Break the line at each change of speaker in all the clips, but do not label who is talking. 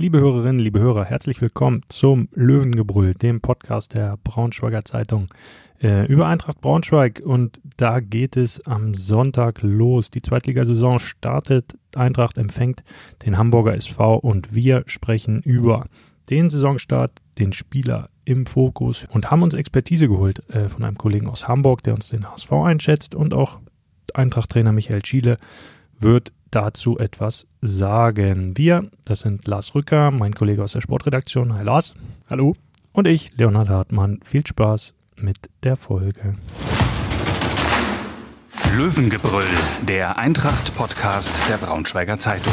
Liebe Hörerinnen, liebe Hörer, herzlich willkommen zum Löwengebrüll, dem Podcast der Braunschweiger Zeitung äh, über Eintracht Braunschweig. Und da geht es am Sonntag los. Die Zweitligasaison startet. Eintracht empfängt den Hamburger SV und wir sprechen über den Saisonstart, den Spieler im Fokus und haben uns Expertise geholt äh, von einem Kollegen aus Hamburg, der uns den HSV einschätzt und auch Eintracht-Trainer Michael Schiele wird dazu etwas sagen. Wir, das sind Lars Rücker, mein Kollege aus der Sportredaktion. Hi Lars.
Hallo.
Und ich, Leonhard Hartmann. Viel Spaß mit der Folge.
Löwengebrüll, der Eintracht-Podcast der Braunschweiger Zeitung.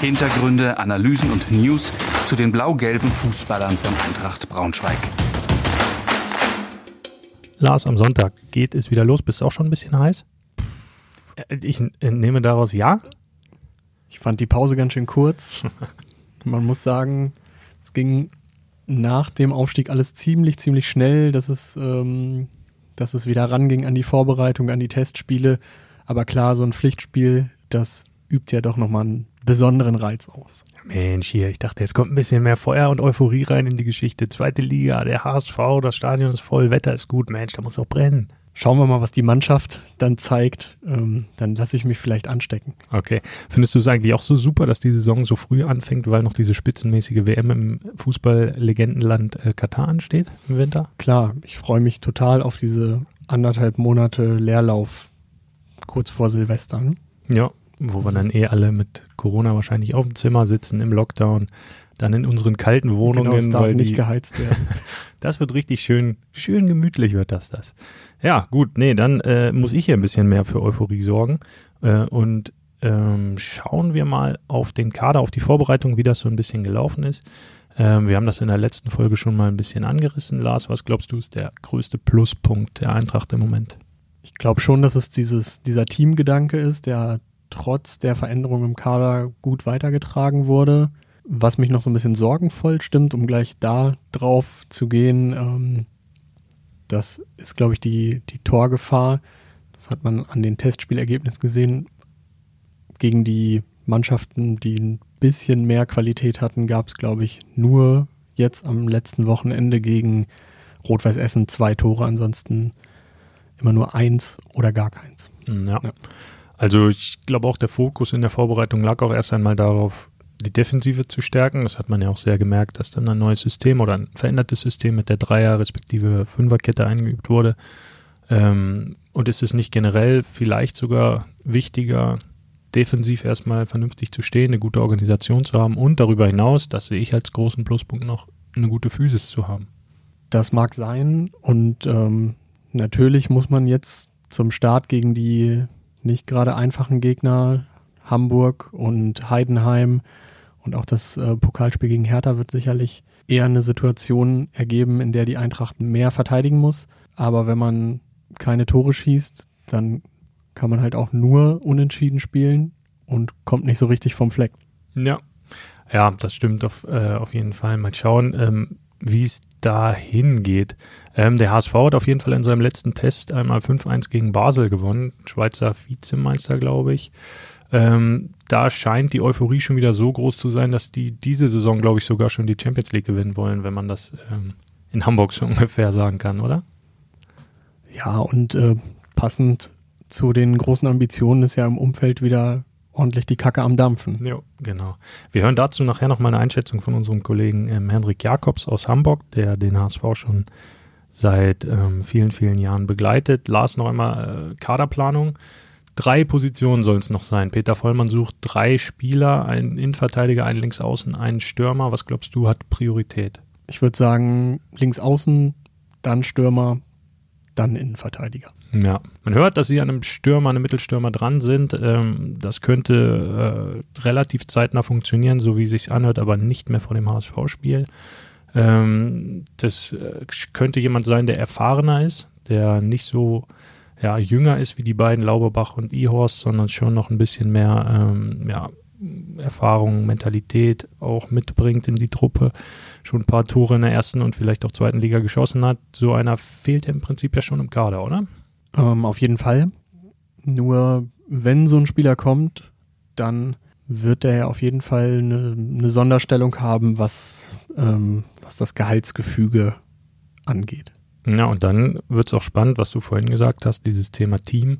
Hintergründe, Analysen und News zu den blau-gelben Fußballern von Eintracht Braunschweig.
Lars, am Sonntag geht es wieder los. Bist du auch schon ein bisschen heiß? Ich nehme daraus ja.
Ich fand die Pause ganz schön kurz. Man muss sagen, es ging nach dem Aufstieg alles ziemlich, ziemlich schnell, dass es, ähm, dass es wieder ranging an die Vorbereitung, an die Testspiele. Aber klar, so ein Pflichtspiel, das übt ja doch nochmal einen besonderen Reiz aus.
Mensch, hier, ich dachte, jetzt kommt ein bisschen mehr Feuer und Euphorie rein in die Geschichte. Zweite Liga, der HSV, das Stadion ist voll, Wetter ist gut, Mensch, da muss auch brennen.
Schauen wir mal, was die Mannschaft dann zeigt. Ähm, dann lasse ich mich vielleicht anstecken.
Okay. Findest du es eigentlich auch so super, dass die Saison so früh anfängt, weil noch diese spitzenmäßige WM im Fußball-Legendenland äh, Katar ansteht im Winter?
Klar, ich freue mich total auf diese anderthalb Monate Leerlauf kurz vor Silvester. Ne?
Ja, wo wir dann eh alle mit Corona wahrscheinlich auf dem Zimmer sitzen im Lockdown dann in unseren kalten Wohnungen. Genau, es
darf nicht die, geheizt werden.
das wird richtig schön, schön gemütlich wird das das. Ja, gut, nee, dann äh, muss ich hier ein bisschen mehr für Euphorie sorgen äh, und ähm, schauen wir mal auf den Kader, auf die Vorbereitung, wie das so ein bisschen gelaufen ist. Ähm, wir haben das in der letzten Folge schon mal ein bisschen angerissen. Lars, was glaubst du ist der größte Pluspunkt der Eintracht im Moment?
Ich glaube schon, dass es dieses, dieser Teamgedanke ist, der trotz der Veränderung im Kader gut weitergetragen wurde. Was mich noch so ein bisschen sorgenvoll stimmt, um gleich da drauf zu gehen, ähm, das ist, glaube ich, die, die Torgefahr. Das hat man an den Testspielergebnissen gesehen. Gegen die Mannschaften, die ein bisschen mehr Qualität hatten, gab es, glaube ich, nur jetzt am letzten Wochenende gegen Rot-Weiß Essen zwei Tore, ansonsten immer nur eins oder gar keins.
Ja. ja. Also ich glaube auch der Fokus in der Vorbereitung lag auch erst einmal darauf, die Defensive zu stärken. Das hat man ja auch sehr gemerkt, dass dann ein neues System oder ein verändertes System mit der Dreier- respektive Fünferkette eingeübt wurde. Ähm, und ist es nicht generell vielleicht sogar wichtiger, defensiv erstmal vernünftig zu stehen, eine gute Organisation zu haben und darüber hinaus, das sehe ich als großen Pluspunkt noch, eine gute Physis zu haben?
Das mag sein und ähm, natürlich muss man jetzt zum Start gegen die nicht gerade einfachen Gegner Hamburg und Heidenheim und auch das äh, Pokalspiel gegen Hertha wird sicherlich eher eine Situation ergeben, in der die Eintracht mehr verteidigen muss. Aber wenn man keine Tore schießt, dann kann man halt auch nur unentschieden spielen und kommt nicht so richtig vom Fleck.
Ja, ja, das stimmt auf, äh, auf jeden Fall. Mal schauen, ähm, wie es da hingeht. Ähm, der HSV hat auf jeden Fall in seinem letzten Test einmal 5-1 gegen Basel gewonnen. Schweizer Vizemeister, glaube ich. Ähm, da scheint die Euphorie schon wieder so groß zu sein, dass die diese Saison, glaube ich, sogar schon die Champions League gewinnen wollen, wenn man das ähm, in Hamburg so ungefähr sagen kann, oder?
Ja, und äh, passend zu den großen Ambitionen ist ja im Umfeld wieder ordentlich die Kacke am Dampfen.
Ja, genau. Wir hören dazu nachher noch mal eine Einschätzung von unserem Kollegen ähm, Henrik Jakobs aus Hamburg, der den HSV schon seit ähm, vielen, vielen Jahren begleitet. Lars noch einmal äh, Kaderplanung. Drei Positionen sollen es noch sein. Peter Vollmann sucht drei Spieler, einen Innenverteidiger, einen Linksaußen, einen Stürmer. Was glaubst du, hat Priorität?
Ich würde sagen, Linksaußen, dann Stürmer, dann Innenverteidiger.
Ja, man hört, dass sie an einem Stürmer, einem Mittelstürmer dran sind. Ähm, das könnte äh, relativ zeitnah funktionieren, so wie es sich anhört, aber nicht mehr vor dem HSV-Spiel. Ähm, das äh, könnte jemand sein, der erfahrener ist, der nicht so ja, jünger ist wie die beiden Lauberbach und Ihorst, sondern schon noch ein bisschen mehr ähm, ja, Erfahrung, Mentalität auch mitbringt in die Truppe, schon ein paar Tore in der ersten und vielleicht auch zweiten Liga geschossen hat. So einer fehlt im Prinzip ja schon im Kader, oder?
Ähm, auf jeden Fall. Nur wenn so ein Spieler kommt, dann wird er auf jeden Fall eine, eine Sonderstellung haben, was, ähm, was das Gehaltsgefüge angeht.
Ja, und dann wird es auch spannend, was du vorhin gesagt hast, dieses Thema Team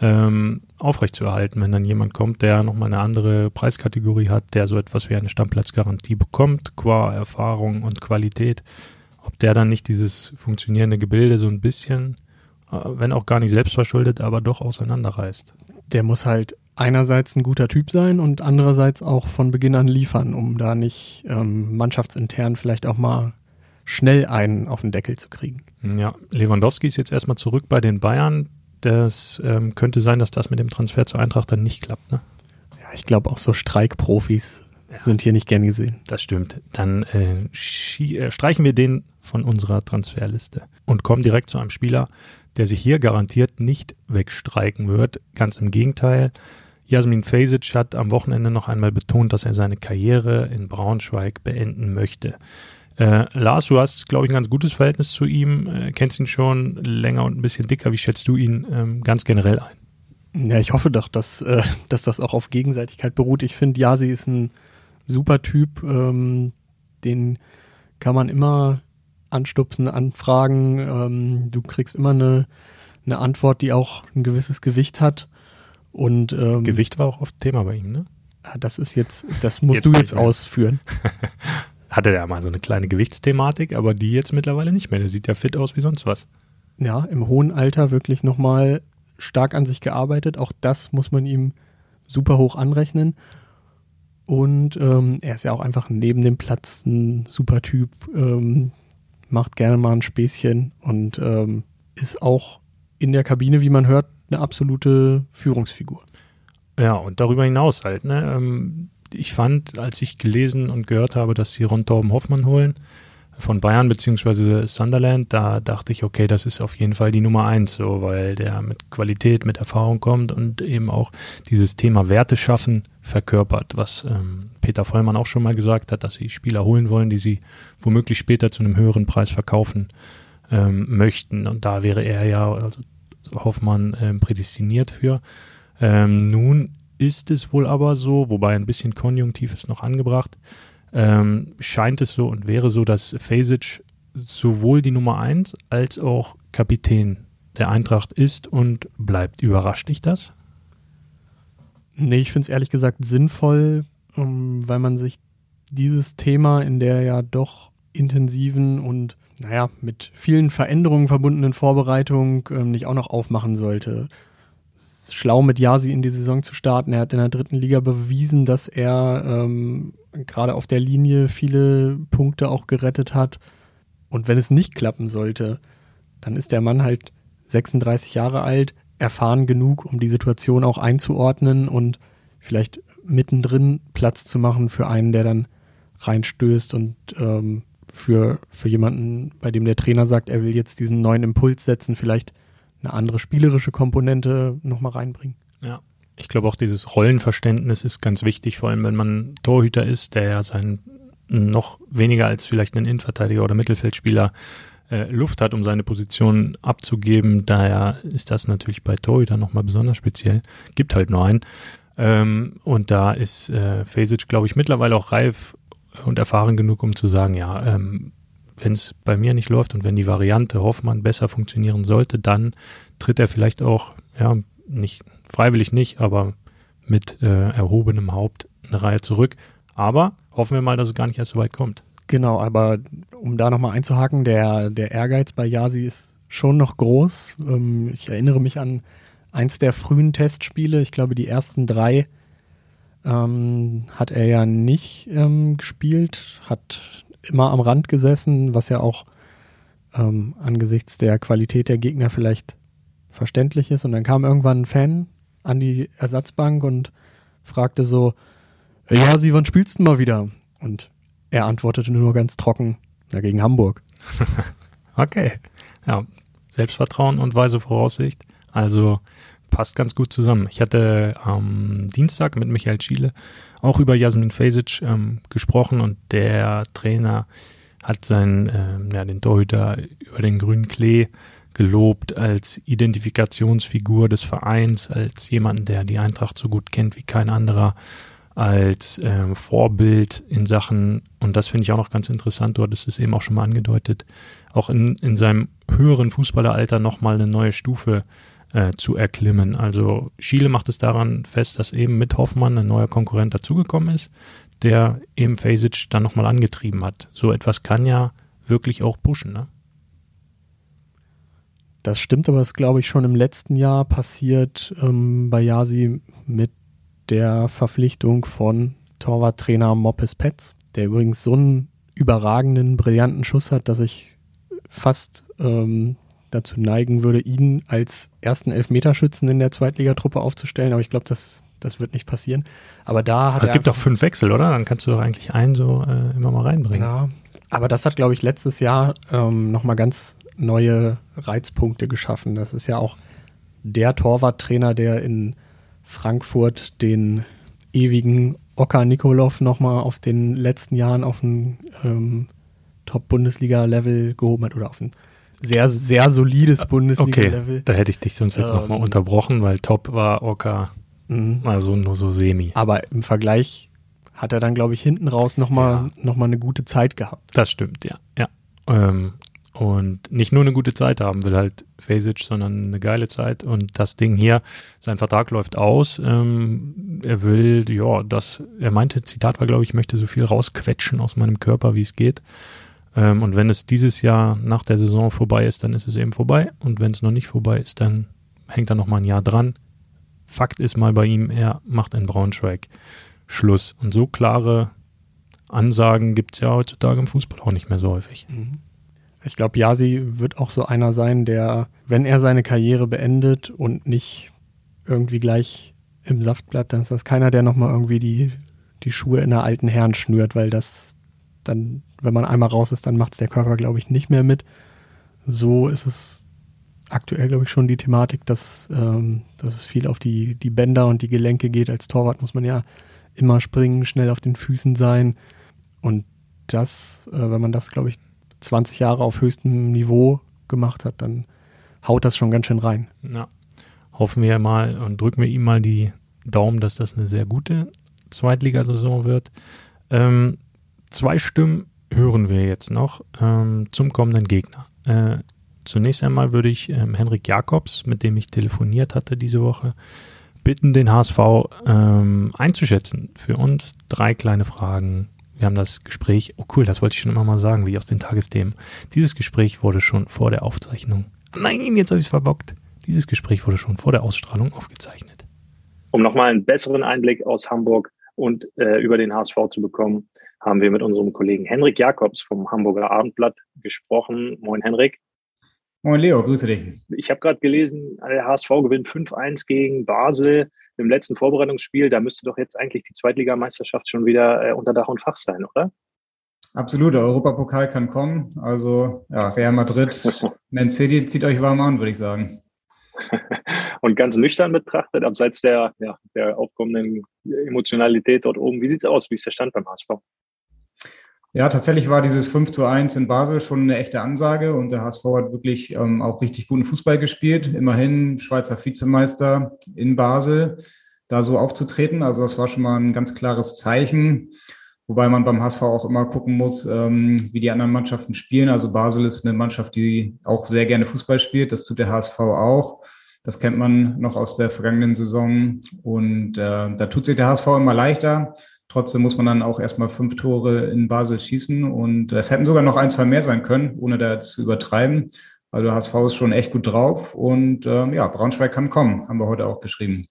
ähm, aufrechtzuerhalten, wenn dann jemand kommt, der nochmal eine andere Preiskategorie hat, der so etwas wie eine Stammplatzgarantie bekommt, qua Erfahrung und Qualität, ob der dann nicht dieses funktionierende Gebilde so ein bisschen, äh, wenn auch gar nicht selbstverschuldet, aber doch auseinanderreißt.
Der muss halt einerseits ein guter Typ sein und andererseits auch von Beginn an liefern, um da nicht ähm, mannschaftsintern vielleicht auch mal schnell einen auf den Deckel zu kriegen.
Ja, Lewandowski ist jetzt erstmal zurück bei den Bayern das ähm, könnte sein, dass das mit dem Transfer zur Eintracht dann nicht klappt. Ne?
Ja, ich glaube auch so Streikprofis ja. sind hier nicht gern gesehen.
Das stimmt. Dann äh, äh, streichen wir den von unserer Transferliste und kommen direkt zu einem Spieler, der sich hier garantiert nicht wegstreiken wird. Ganz im Gegenteil. Jasmin Fesic hat am Wochenende noch einmal betont, dass er seine Karriere in Braunschweig beenden möchte. Äh, Lars, du hast, glaube ich, ein ganz gutes Verhältnis zu ihm, äh, kennst ihn schon länger und ein bisschen dicker. Wie schätzt du ihn ähm, ganz generell ein?
Ja, ich hoffe doch, dass, äh, dass das auch auf Gegenseitigkeit beruht. Ich finde, Yasi ist ein super Typ, ähm, den kann man immer anstupsen, anfragen. Ähm, du kriegst immer eine, eine Antwort, die auch ein gewisses Gewicht hat. Und ähm,
Gewicht war auch oft Thema bei ihm, ne?
Das ist jetzt, das musst jetzt du jetzt ausführen.
hatte der mal so eine kleine Gewichtsthematik, aber die jetzt mittlerweile nicht mehr. Der sieht ja fit aus wie sonst was.
Ja, im hohen Alter wirklich nochmal stark an sich gearbeitet. Auch das muss man ihm super hoch anrechnen. Und ähm, er ist ja auch einfach neben dem Platz ein super Typ, ähm, macht gerne mal ein Späßchen und ähm, ist auch in der Kabine, wie man hört, eine absolute Führungsfigur.
Ja, und darüber hinaus halt, ne? Ich fand, als ich gelesen und gehört habe, dass sie Ron Torben Hoffmann holen von Bayern beziehungsweise Sunderland, da dachte ich, okay, das ist auf jeden Fall die Nummer eins, so, weil der mit Qualität, mit Erfahrung kommt und eben auch dieses Thema Werte schaffen verkörpert, was ähm, Peter Vollmann auch schon mal gesagt hat, dass sie Spieler holen wollen, die sie womöglich später zu einem höheren Preis verkaufen ähm, möchten. Und da wäre er ja, also Hoffmann, ähm, prädestiniert für. Ähm, nun ist es wohl aber so, wobei ein bisschen Konjunktiv ist noch angebracht, ähm, scheint es so und wäre so, dass Fasic sowohl die Nummer 1 als auch Kapitän der Eintracht ist und bleibt. Überrascht dich das?
Nee, ich finde es ehrlich gesagt sinnvoll, um, ähm, weil man sich dieses Thema in der ja doch intensiven und naja, mit vielen Veränderungen verbundenen Vorbereitung ähm, nicht auch noch aufmachen sollte schlau mit Yasi in die Saison zu starten. Er hat in der dritten Liga bewiesen, dass er ähm, gerade auf der Linie viele Punkte auch gerettet hat. Und wenn es nicht klappen sollte, dann ist der Mann halt 36 Jahre alt, erfahren genug, um die Situation auch einzuordnen und vielleicht mittendrin Platz zu machen für einen, der dann reinstößt und ähm, für, für jemanden, bei dem der Trainer sagt, er will jetzt diesen neuen Impuls setzen, vielleicht eine andere spielerische Komponente nochmal reinbringen.
Ja. Ich glaube auch dieses Rollenverständnis ist ganz wichtig, vor allem wenn man Torhüter ist, der ja sein noch weniger als vielleicht ein Innenverteidiger oder Mittelfeldspieler äh, Luft hat, um seine Position abzugeben. Daher ist das natürlich bei Torhütern nochmal besonders speziell. Gibt halt nur einen. Ähm, und da ist äh, Fesic, glaube ich, mittlerweile auch reif und erfahren genug, um zu sagen, ja, ähm, wenn es bei mir nicht läuft und wenn die Variante Hoffmann besser funktionieren sollte, dann tritt er vielleicht auch, ja, nicht freiwillig nicht, aber mit äh, erhobenem Haupt eine Reihe zurück. Aber hoffen wir mal, dass es gar nicht erst so weit kommt.
Genau, aber um da nochmal einzuhaken, der, der Ehrgeiz bei Yasi ist schon noch groß. Ähm, ich erinnere mich an eins der frühen Testspiele, ich glaube die ersten drei ähm, hat er ja nicht ähm, gespielt, hat immer am Rand gesessen, was ja auch ähm, angesichts der Qualität der Gegner vielleicht verständlich ist. Und dann kam irgendwann ein Fan an die Ersatzbank und fragte so, ja, Sie, wann spielst du mal wieder? Und er antwortete nur ganz trocken, ja, gegen Hamburg.
okay. Ja, Selbstvertrauen und weise Voraussicht. Also passt ganz gut zusammen. Ich hatte am Dienstag mit Michael Schiele auch über Jasmin Fesic ähm, gesprochen und der Trainer hat seinen, ähm, ja, den Torhüter über den grünen Klee gelobt als Identifikationsfigur des Vereins, als jemanden, der die Eintracht so gut kennt wie kein anderer. als ähm, Vorbild in Sachen, und das finde ich auch noch ganz interessant, du hattest es eben auch schon mal angedeutet, auch in, in seinem höheren Fußballeralter nochmal eine neue Stufe äh, zu erklimmen. Also Schiele macht es daran fest, dass eben mit Hoffmann ein neuer Konkurrent dazugekommen ist, der eben Fasic dann nochmal angetrieben hat. So etwas kann ja wirklich auch pushen, ne?
Das stimmt, aber das glaube ich schon im letzten Jahr passiert ähm, bei Yasi mit der Verpflichtung von Torwarttrainer Moppes Petz, der übrigens so einen überragenden, brillanten Schuss hat, dass ich fast ähm, dazu neigen würde, ihn als ersten Elfmeterschützen in der Zweitligatruppe aufzustellen. Aber ich glaube, das, das wird nicht passieren. Aber da hat
also Es gibt doch fünf Wechsel, oder? Dann kannst du doch eigentlich einen so äh, immer mal reinbringen.
Ja, aber das hat, glaube ich, letztes Jahr ähm, nochmal ganz neue Reizpunkte geschaffen. Das ist ja auch der Torwarttrainer, der in Frankfurt den ewigen Oka Nikolov nochmal auf den letzten Jahren auf ein ähm, Top-Bundesliga-Level gehoben hat oder auf ein sehr, sehr solides äh, Bundesliga-Level.
Okay, da hätte ich dich sonst jetzt ähm, nochmal unterbrochen, weil Top war Oka mhm. also nur so semi.
Aber im Vergleich hat er dann, glaube ich, hinten raus nochmal ja. noch eine gute Zeit gehabt.
Das stimmt, ja. ja. Ähm, und nicht nur eine gute Zeit haben will halt Fasic, sondern eine geile Zeit. Und das Ding hier, sein Vertrag läuft aus. Ähm, er will, ja, das, er meinte, Zitat war, glaube ich, ich möchte so viel rausquetschen aus meinem Körper, wie es geht. Ähm, und wenn es dieses Jahr nach der Saison vorbei ist, dann ist es eben vorbei. Und wenn es noch nicht vorbei ist, dann hängt er noch mal ein Jahr dran. Fakt ist mal bei ihm, er macht in Braunschweig Schluss. Und so klare Ansagen gibt es ja heutzutage im Fußball auch nicht mehr so häufig. Mhm.
Ich glaube, Yasi wird auch so einer sein, der, wenn er seine Karriere beendet und nicht irgendwie gleich im Saft bleibt, dann ist das keiner, der nochmal irgendwie die, die Schuhe in der alten Herren schnürt, weil das dann, wenn man einmal raus ist, dann macht es der Körper, glaube ich, nicht mehr mit. So ist es aktuell, glaube ich, schon die Thematik, dass, ähm, dass es viel auf die, die Bänder und die Gelenke geht. Als Torwart muss man ja immer springen, schnell auf den Füßen sein. Und das, äh, wenn man das, glaube ich, 20 Jahre auf höchstem Niveau gemacht hat, dann haut das schon ganz schön rein.
Ja. Hoffen wir mal und drücken wir ihm mal die Daumen, dass das eine sehr gute Zweitligasaison wird. Ähm, zwei Stimmen hören wir jetzt noch ähm, zum kommenden Gegner. Äh, zunächst einmal würde ich ähm, Henrik Jakobs, mit dem ich telefoniert hatte diese Woche, bitten, den HSV ähm, einzuschätzen. Für uns drei kleine Fragen wir haben das Gespräch, oh cool, das wollte ich schon immer mal sagen, wie aus den Tagesthemen. Dieses Gespräch wurde schon vor der Aufzeichnung. Nein, jetzt habe ich es verbockt. Dieses Gespräch wurde schon vor der Ausstrahlung aufgezeichnet.
Um nochmal einen besseren Einblick aus Hamburg und äh, über den HSV zu bekommen, haben wir mit unserem Kollegen Henrik Jakobs vom Hamburger Abendblatt gesprochen. Moin Henrik.
Moin Leo, grüße dich.
Ich habe gerade gelesen, der HSV gewinnt 5-1 gegen Basel im letzten Vorbereitungsspiel, da müsste doch jetzt eigentlich die Zweitligameisterschaft schon wieder äh, unter Dach und Fach sein, oder?
Absolut, der Europapokal kann kommen. Also ja, Real Madrid, Man City zieht euch warm an, würde ich sagen.
und ganz nüchtern betrachtet, abseits der, ja, der aufkommenden Emotionalität dort oben, wie sieht es aus? Wie ist der Stand beim HSV?
Ja, tatsächlich war dieses 5 zu 1 in Basel schon eine echte Ansage und der HSV hat wirklich ähm, auch richtig guten Fußball gespielt. Immerhin Schweizer Vizemeister in Basel, da so aufzutreten. Also das war schon mal ein ganz klares Zeichen. Wobei man beim HSV auch immer gucken muss, ähm, wie die anderen Mannschaften spielen. Also Basel ist eine Mannschaft, die auch sehr gerne Fußball spielt. Das tut der HSV auch. Das kennt man noch aus der vergangenen Saison. Und äh, da tut sich der HSV immer leichter. Trotzdem muss man dann auch erstmal fünf Tore in Basel schießen und es hätten sogar noch ein, zwei mehr sein können, ohne da zu übertreiben. Also HSV ist schon echt gut drauf und ähm, ja, Braunschweig kann kommen, haben wir heute auch geschrieben.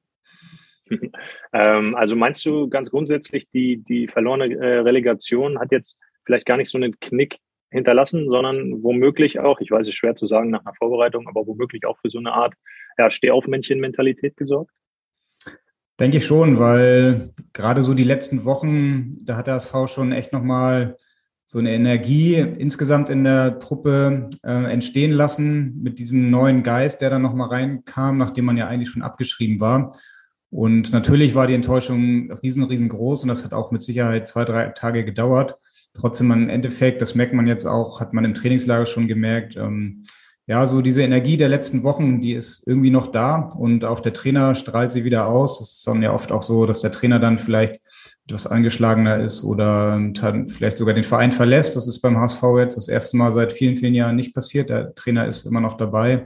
Ähm, also meinst du ganz grundsätzlich, die, die verlorene äh, Relegation hat jetzt vielleicht gar nicht so einen Knick hinterlassen, sondern womöglich auch, ich weiß es schwer zu sagen nach einer Vorbereitung, aber womöglich auch für so eine Art ja, Stehaufmännchen-Mentalität gesorgt?
Denke ich schon, weil gerade so die letzten Wochen, da hat der SV schon echt nochmal so eine Energie insgesamt in der Truppe äh, entstehen lassen mit diesem neuen Geist, der dann nochmal reinkam, nachdem man ja eigentlich schon abgeschrieben war. Und natürlich war die Enttäuschung riesen, riesengroß und das hat auch mit Sicherheit zwei, drei Tage gedauert. Trotzdem im Endeffekt, das merkt man jetzt auch, hat man im Trainingslager schon gemerkt, ähm, ja, so diese Energie der letzten Wochen, die ist irgendwie noch da und auch der Trainer strahlt sie wieder aus. Das ist dann ja oft auch so, dass der Trainer dann vielleicht etwas angeschlagener ist oder vielleicht sogar den Verein verlässt. Das ist beim HSV jetzt das erste Mal seit vielen, vielen Jahren nicht passiert. Der Trainer ist immer noch dabei.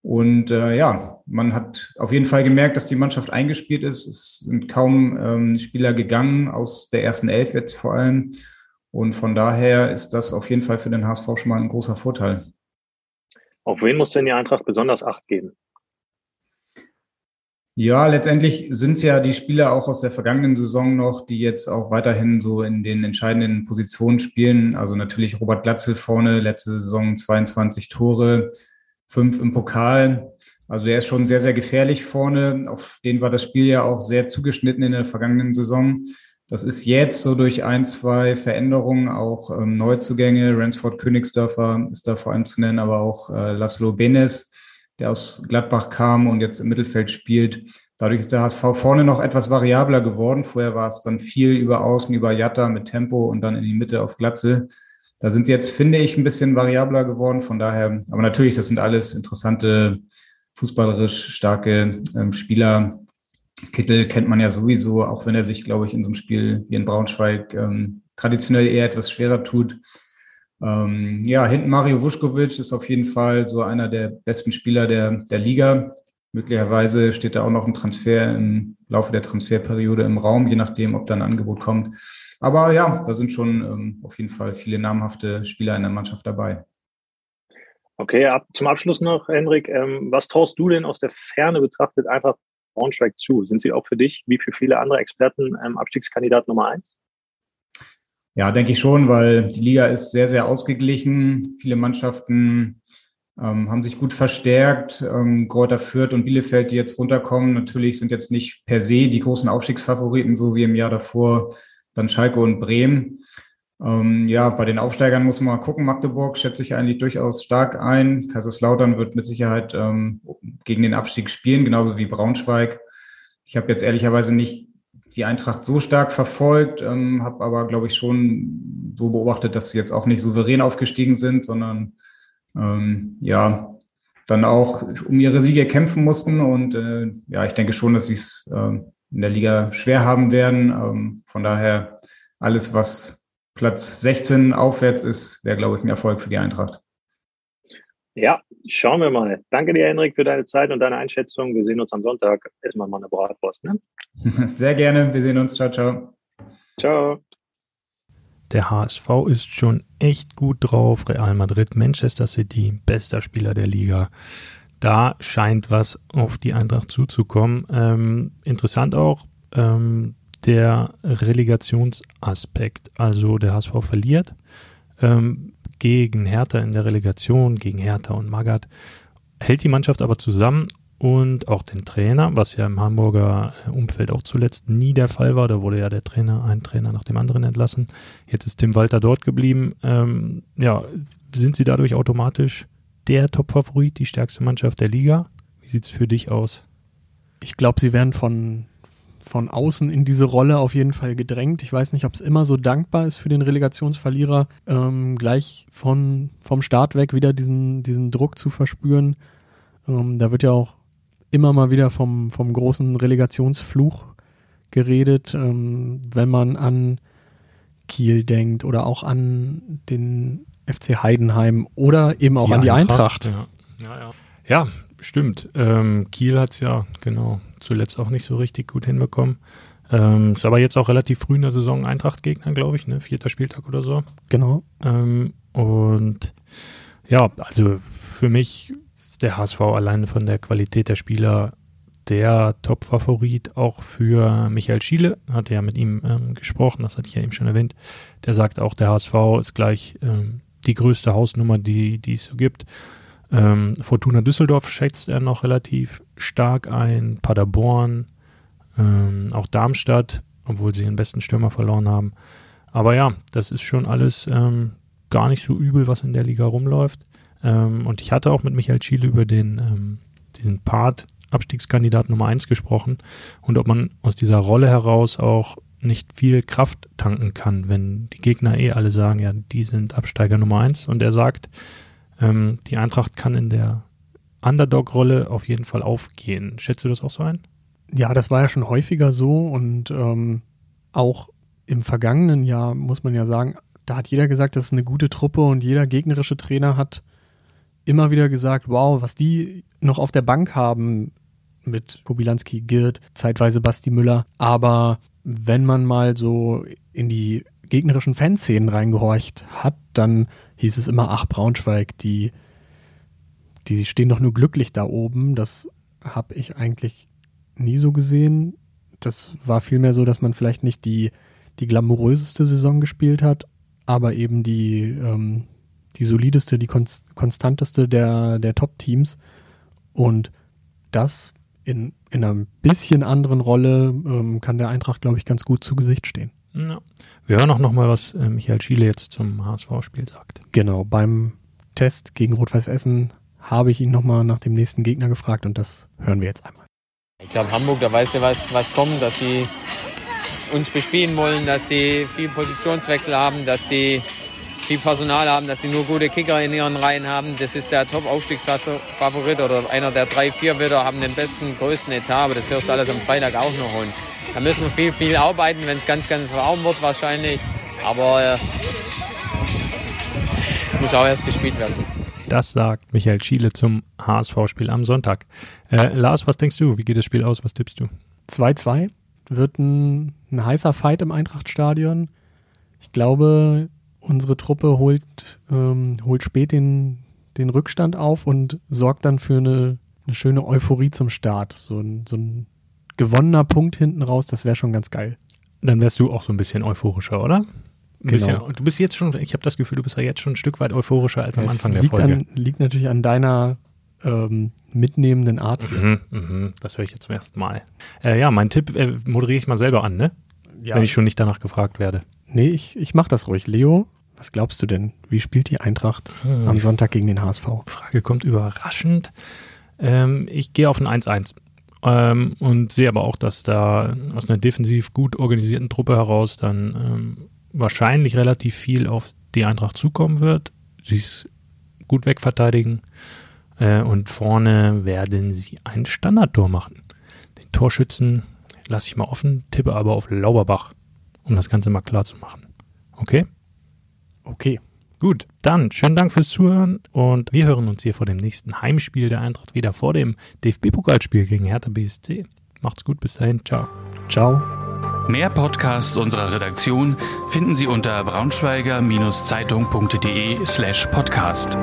Und äh, ja, man hat auf jeden Fall gemerkt, dass die Mannschaft eingespielt ist. Es sind kaum ähm, Spieler gegangen, aus der ersten Elf jetzt vor allem. Und von daher ist das auf jeden Fall für den HSV schon mal ein großer Vorteil.
Auf wen muss denn die Eintracht besonders Acht geben?
Ja, letztendlich sind es ja die Spieler auch aus der vergangenen Saison noch, die jetzt auch weiterhin so in den entscheidenden Positionen spielen. Also natürlich Robert Glatzel vorne, letzte Saison 22 Tore, fünf im Pokal. Also er ist schon sehr, sehr gefährlich vorne. Auf den war das Spiel ja auch sehr zugeschnitten in der vergangenen Saison. Das ist jetzt so durch ein, zwei Veränderungen, auch ähm, Neuzugänge. Ransford Königsdörfer ist da vor allem zu nennen, aber auch äh, Laszlo Benes der aus Gladbach kam und jetzt im Mittelfeld spielt. Dadurch ist der HSV vorne noch etwas variabler geworden. Vorher war es dann viel über Außen, über Jatta mit Tempo und dann in die Mitte auf Glatzel. Da sind sie jetzt, finde ich, ein bisschen variabler geworden. Von daher, aber natürlich, das sind alles interessante, fußballerisch starke ähm, Spieler. Kittel kennt man ja sowieso, auch wenn er sich, glaube ich, in so einem Spiel wie in Braunschweig ähm, traditionell eher etwas schwerer tut. Ähm, ja, hinten Mario Vuskovic ist auf jeden Fall so einer der besten Spieler der, der Liga. Möglicherweise steht da auch noch ein Transfer im Laufe der Transferperiode im Raum, je nachdem, ob da ein Angebot kommt. Aber ja, da sind schon ähm, auf jeden Fall viele namhafte Spieler in der Mannschaft dabei.
Okay, ab, zum Abschluss noch, Henrik, ähm, was traust du denn aus der Ferne betrachtet einfach Braunschweig zu? Sind sie auch für dich, wie für viele andere Experten, ähm, Abstiegskandidat Nummer eins?
Ja, denke ich schon, weil die Liga ist sehr, sehr ausgeglichen. Viele Mannschaften ähm, haben sich gut verstärkt. Ähm, Greuther Fürth und Bielefeld, die jetzt runterkommen, natürlich sind jetzt nicht per se die großen Aufstiegsfavoriten, so wie im Jahr davor dann Schalke und Bremen. Ähm, ja, bei den Aufsteigern muss man mal gucken. Magdeburg schätze ich eigentlich durchaus stark ein. Kaiserslautern wird mit Sicherheit ähm, gegen den Abstieg spielen, genauso wie Braunschweig. Ich habe jetzt ehrlicherweise nicht die Eintracht so stark verfolgt, ähm, habe aber, glaube ich, schon so beobachtet, dass sie jetzt auch nicht souverän aufgestiegen sind, sondern ähm, ja, dann auch um ihre Siege kämpfen mussten. Und äh, ja, ich denke schon, dass sie es äh, in der Liga schwer haben werden. Ähm, von daher alles, was Platz 16 aufwärts ist, wäre, glaube ich, ein Erfolg für die Eintracht.
Ja, schauen wir mal. Danke dir, Henrik, für deine Zeit und deine Einschätzung. Wir sehen uns am Sonntag. Erstmal mal eine Bratwurst. Ne?
Sehr gerne. Wir sehen uns. Ciao, ciao.
Ciao.
Der HSV ist schon echt gut drauf. Real Madrid, Manchester City, bester Spieler der Liga. Da scheint was auf die Eintracht zuzukommen. Ähm, interessant auch ähm, der Relegationsaspekt. Also der HSV verliert. Ähm, gegen Hertha in der Relegation, gegen Hertha und Magath, hält die Mannschaft aber zusammen und auch den Trainer, was ja im Hamburger Umfeld auch zuletzt nie der Fall war. Da wurde ja der Trainer, ein Trainer nach dem anderen entlassen. Jetzt ist Tim Walter dort geblieben. Ähm, ja, sind sie dadurch automatisch der Top-Favorit, die stärkste Mannschaft der Liga? Wie sieht es für dich aus?
Ich glaube, sie werden von von außen in diese Rolle auf jeden Fall gedrängt. Ich weiß nicht, ob es immer so dankbar ist für den Relegationsverlierer, ähm, gleich von, vom Start weg wieder diesen, diesen Druck zu verspüren. Ähm, da wird ja auch immer mal wieder vom, vom großen Relegationsfluch geredet, ähm, wenn man an Kiel denkt oder auch an den FC Heidenheim oder eben auch die an die Eintracht.
Eintracht. Ja. Ja, ja. ja, stimmt. Ähm, Kiel hat es ja, genau, zuletzt auch nicht so richtig gut hinbekommen. Ähm, ist aber jetzt auch relativ früh in der Saison Eintracht-Gegner, glaube ich, ne? Vierter Spieltag oder so.
Genau.
Ähm, und ja, also für mich ist der HSV alleine von der Qualität der Spieler der Top-Favorit auch für Michael Schiele. Hatte ja mit ihm ähm, gesprochen, das hatte ich ja eben schon erwähnt. Der sagt auch, der HSV ist gleich ähm, die größte Hausnummer, die, die es so gibt. Ähm, Fortuna Düsseldorf schätzt er noch relativ stark ein, Paderborn, ähm, auch Darmstadt, obwohl sie den besten Stürmer verloren haben. Aber ja, das ist schon alles ähm, gar nicht so übel, was in der Liga rumläuft. Ähm, und ich hatte auch mit Michael Schiele über den, ähm, diesen Part Abstiegskandidat Nummer 1 gesprochen und ob man aus dieser Rolle heraus auch nicht viel Kraft tanken kann, wenn die Gegner eh alle sagen, ja, die sind Absteiger Nummer 1 und er sagt, Ähm, die Eintracht kann in der Underdog-Rolle auf jeden Fall aufgehen. Schätzt du das auch so ein?
Ja, das war ja schon häufiger so und ähm, auch im vergangenen Jahr muss man ja sagen, da hat jeder gesagt, das ist eine gute Truppe und jeder gegnerische Trainer hat immer wieder gesagt, wow, was die noch auf der Bank haben mit Kobilanski, Girt, zeitweise Basti Müller. Aber wenn man mal so in die gegnerischen Fanszenen reingehorcht hat, dann hieß es immer, ach, Braunschweig, die, die stehen doch nur glücklich da oben. Das habe ich eigentlich nie so gesehen. Das war vielmehr so, dass man vielleicht nicht die, die glamouröseste Saison gespielt hat, aber eben die, ähm, die solideste, die konstanteste der, der Top-Teams. Und das in, in einer bisschen anderen Rolle ähm, kann der Eintracht, glaube ich, ganz gut zu Gesicht stehen.
Ja. Wir hören auch noch mal, was äh, Michael Schiele jetzt zum HSV-Spiel sagt.
Genau, beim Test gegen Rot-Weiß Essen habe ich ihn noch mal nach dem nächsten Gegner gefragt und das hören wir jetzt einmal.
Ich glaube, Hamburg, da weißt du, was, was kommt, dass die uns bespielen wollen, dass die viel Positionswechsel haben, dass die viel Personal haben, dass die nur gute Kicker in ihren Reihen haben. Das ist der Top-Aufstiegsfavorit oder einer der drei, vier wieder haben den besten, größten Etat, aber das wirst du alles am Freitag auch noch holen. Da müssen wir viel, viel arbeiten, wenn es ganz, ganz warm wird wahrscheinlich. Aber äh, es muss auch erst gespielt werden.
Das sagt Michael Schiele zum HSV-Spiel am Sonntag. Äh, Lars, was denkst du? Wie geht das Spiel aus? Was tippst du?
2-2 wird ein, ein heißer Fight im Eintrachtstadion. Ich glaube, unsere Truppe holt, ähm, holt spät den, den Rückstand auf und sorgt dann für eine, eine schöne Euphorie zum Start. So ein, so ein gewonnener Punkt hinten raus, das wäre schon ganz geil.
Dann wärst du auch so ein bisschen euphorischer, oder? Ein
Genau.
bisschen, du bist jetzt schon, ich habe das Gefühl, du bist ja jetzt schon ein Stück weit euphorischer als am
Es
Anfang der Folge.
an, liegt natürlich an deiner ähm, mitnehmenden Art hier.
Mhm, mhm, das höre ich jetzt zum ersten Mal. Äh, ja, mein Tipp äh, moderiere ich mal selber an, ne?
Ja.
Wenn ich schon nicht danach gefragt werde.
Nee, ich, ich mach das ruhig. Leo, was glaubst du denn? Wie spielt die Eintracht
Hm.
am Sonntag gegen den HSV?
Die Frage kommt überraschend. Ähm, ich gehe auf ein 1-1 ähm, und sehe aber auch, dass da aus einer defensiv gut organisierten Truppe heraus dann ähm, wahrscheinlich relativ viel auf die Eintracht zukommen wird. Sie ist gut wegverteidigen äh, und vorne werden sie ein Standardtor machen. Den Torschützen lasse ich mal offen, tippe aber auf Lauberbach, um das Ganze mal klar zu machen. Okay?
Okay.
Gut, dann schönen Dank fürs Zuhören und wir hören uns hier vor dem nächsten Heimspiel der Eintracht wieder vor dem DFB-Pokalspiel gegen Hertha BSC. Macht's gut, bis dahin, ciao.
Ciao.
Mehr Podcasts unserer Redaktion finden Sie unter braunschweiger-zeitung.de slash podcast.